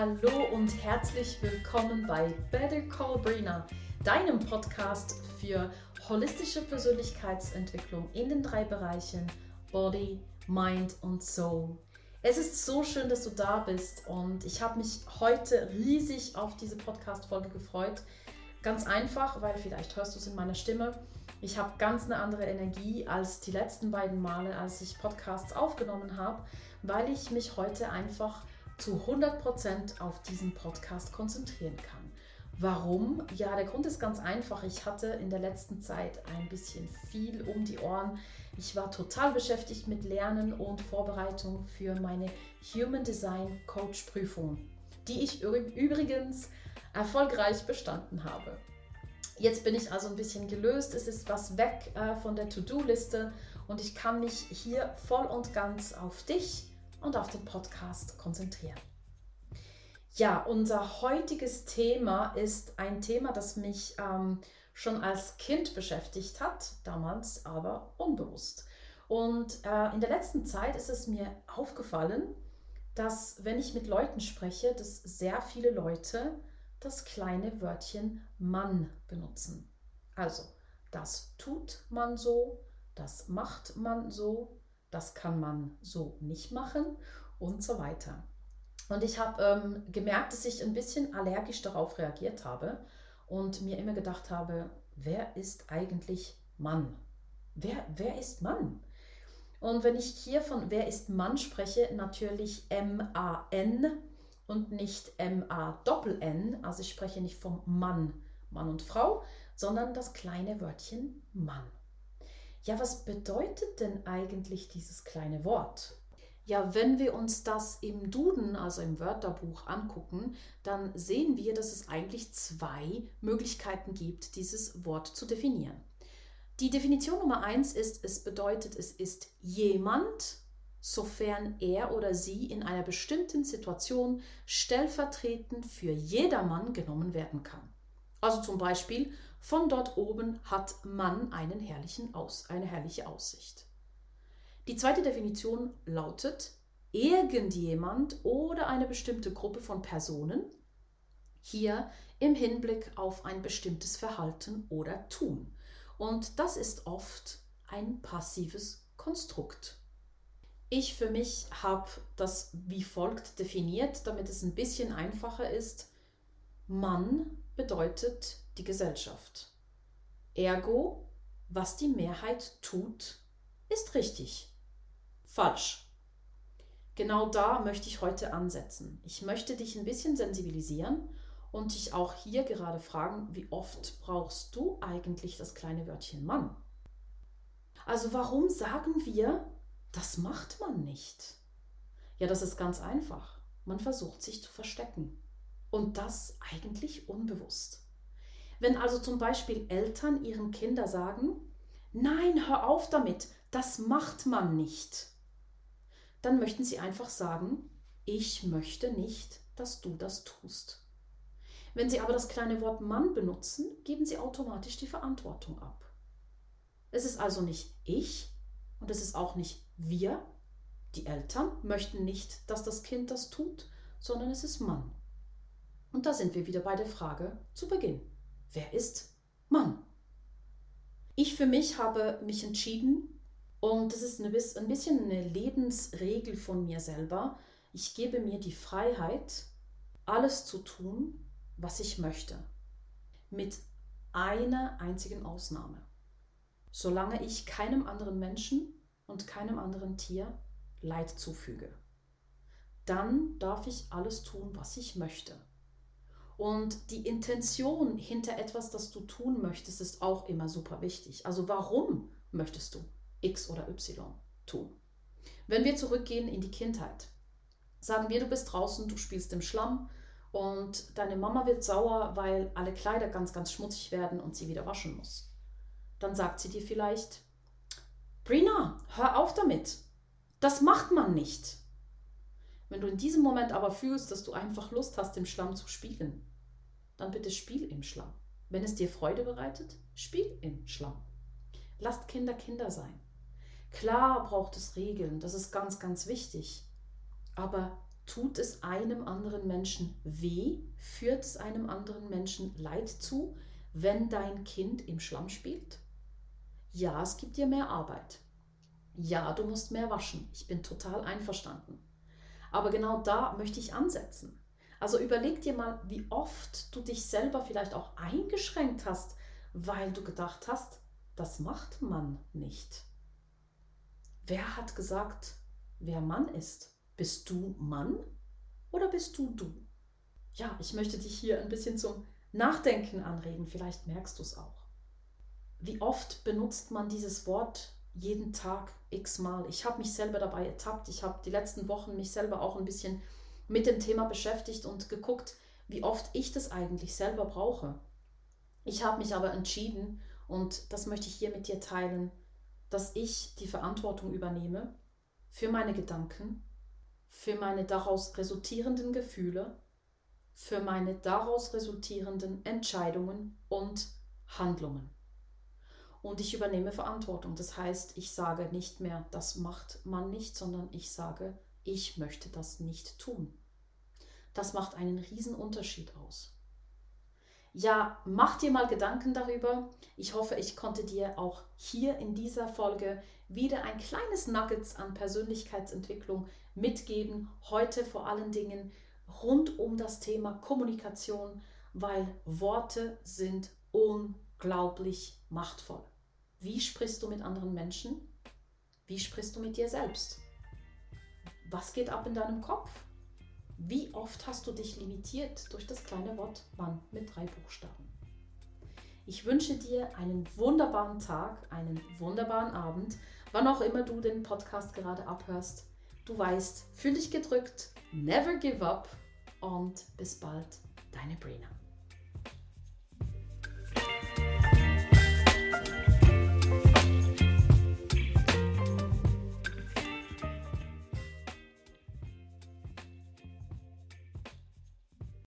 Hallo und herzlich willkommen bei Better Call Brina, deinem Podcast für holistische Persönlichkeitsentwicklung in den drei Bereichen Body, Mind und Soul. Es ist so schön, dass du da bist und ich habe mich heute riesig auf diese Podcast-Folge gefreut. Ganz einfach, weil vielleicht hörst du es in meiner Stimme. Ich habe ganz eine andere Energie als die letzten beiden Male, als ich Podcasts aufgenommen habe, weil ich mich heute einfach zu 100% auf diesen Podcast konzentrieren kann. Warum? Ja, der Grund ist ganz einfach. Ich hatte in der letzten Zeit ein bisschen viel um die Ohren. Ich war total beschäftigt mit Lernen und Vorbereitung für meine Human Design Coach Prüfung, die ich übrigens erfolgreich bestanden habe. Jetzt bin ich also ein bisschen gelöst. Es ist was weg äh, von der To-Do-Liste und ich kann mich hier voll und ganz auf dich und auf den Podcast konzentrieren. Ja, unser heutiges Thema ist ein Thema, das mich ähm, schon als Kind beschäftigt hat, damals aber unbewusst. Und äh, in der letzten Zeit ist es mir aufgefallen, dass wenn ich mit Leuten spreche, dass sehr viele Leute das kleine Wörtchen Mann benutzen. Also, das tut man so, das macht man so, das kann man so nicht machen und so weiter. Und ich habe ähm, gemerkt, dass ich ein bisschen allergisch darauf reagiert habe und mir immer gedacht habe, wer ist eigentlich Mann? Wer, wer ist Mann? Und wenn ich hier von wer ist Mann spreche, natürlich M-A-N und nicht M-A-Doppel-N. Also ich spreche nicht vom Mann, Mann und Frau, sondern das kleine Wörtchen Mann. Ja, was bedeutet denn eigentlich dieses kleine Wort? Ja, wenn wir uns das im Duden, also im Wörterbuch angucken, dann sehen wir, dass es eigentlich zwei Möglichkeiten gibt, dieses Wort zu definieren. Die Definition Nummer eins ist, es bedeutet, es ist jemand, sofern er oder sie in einer bestimmten Situation stellvertretend für jedermann genommen werden kann. Also zum Beispiel, von dort oben hat man einen herrlichen Aus, eine herrliche Aussicht. Die zweite Definition lautet, irgendjemand oder eine bestimmte Gruppe von Personen, hier im Hinblick auf ein bestimmtes Verhalten oder Tun. Und das ist oft ein passives Konstrukt. Ich für mich habe das wie folgt definiert, damit es ein bisschen einfacher ist. Mann bedeutet die Gesellschaft. Ergo, was die Mehrheit tut, ist richtig. Falsch. Genau da möchte ich heute ansetzen. Ich möchte dich ein bisschen sensibilisieren und dich auch hier gerade fragen, wie oft brauchst du eigentlich das kleine Wörtchen Mann? Also warum sagen wir, das macht man nicht? Ja, das ist ganz einfach. Man versucht sich zu verstecken. Und das eigentlich unbewusst. Wenn also zum Beispiel Eltern ihren Kindern sagen, nein, hör auf damit, das macht man nicht, dann möchten sie einfach sagen, ich möchte nicht, dass du das tust. Wenn sie aber das kleine Wort Mann benutzen, geben sie automatisch die Verantwortung ab. Es ist also nicht ich und es ist auch nicht wir, die Eltern möchten nicht, dass das Kind das tut, sondern es ist Mann. Und da sind wir wieder bei der Frage zu Beginn. Wer ist Mann? Ich für mich habe mich entschieden, und das ist ein bisschen eine Lebensregel von mir selber, ich gebe mir die Freiheit, alles zu tun, was ich möchte. Mit einer einzigen Ausnahme. Solange ich keinem anderen Menschen und keinem anderen Tier Leid zufüge. Dann darf ich alles tun, was ich möchte. Und die Intention hinter etwas, das du tun möchtest, ist auch immer super wichtig. Also warum möchtest du X oder Y tun? Wenn wir zurückgehen in die Kindheit, sagen wir, du bist draußen, du spielst im Schlamm und deine Mama wird sauer, weil alle Kleider ganz, ganz schmutzig werden und sie wieder waschen muss. Dann sagt sie dir vielleicht, Brina, hör auf damit. Das macht man nicht. Wenn du in diesem Moment aber fühlst, dass du einfach Lust hast, im Schlamm zu spielen, dann bitte spiel im Schlamm. Wenn es dir Freude bereitet, spiel im Schlamm. Lasst Kinder Kinder sein. Klar braucht es Regeln, das ist ganz, ganz wichtig. Aber Tut es einem anderen Menschen weh? Führt es einem anderen Menschen Leid zu, wenn dein Kind im Schlamm spielt? Ja, es gibt dir mehr Arbeit. Ja, du musst mehr waschen. Ich bin total einverstanden. Aber genau da möchte ich ansetzen. Also überleg dir mal, wie oft du dich selber vielleicht auch eingeschränkt hast, weil du gedacht hast, das macht man nicht. Wer hat gesagt, wer Mann ist? Bist du Mann oder bist du du? Ja, ich möchte dich hier ein bisschen zum Nachdenken anregen, vielleicht merkst du es auch. Wie oft benutzt man dieses Wort jeden Tag x-mal? Ich habe mich selber dabei ertappt, ich habe die letzten Wochen mich selber auch ein bisschen mit dem Thema beschäftigt und geguckt, wie oft ich das eigentlich selber brauche. Ich habe mich aber entschieden, und das möchte ich hier mit dir teilen, dass ich die Verantwortung übernehme für meine Gedanken, für meine daraus resultierenden Gefühle, für meine daraus resultierenden Entscheidungen und Handlungen. Und ich übernehme Verantwortung. Das heißt, ich sage nicht mehr, das macht man nicht, sondern ich sage, ich möchte das nicht tun. Das macht einen riesen Unterschied aus. Ja, mach dir mal Gedanken darüber. Ich hoffe, ich konnte dir auch hier in dieser Folge wieder ein kleines Nuggets an Persönlichkeitsentwicklung mitgeben. Heute vor allen Dingen rund um das Thema Kommunikation, weil Worte sind unglaublich machtvoll. Wie sprichst du mit anderen Menschen? Wie sprichst du mit dir selbst? Was geht ab in deinem Kopf? Wie oft hast du dich limitiert durch das kleine Wort Mann mit drei Buchstaben? Ich wünsche dir einen wunderbaren Tag, einen wunderbaren Abend, wann auch immer du den Podcast gerade abhörst. Du weißt, fühl dich gedrückt, never give up und bis bald, deine Brena.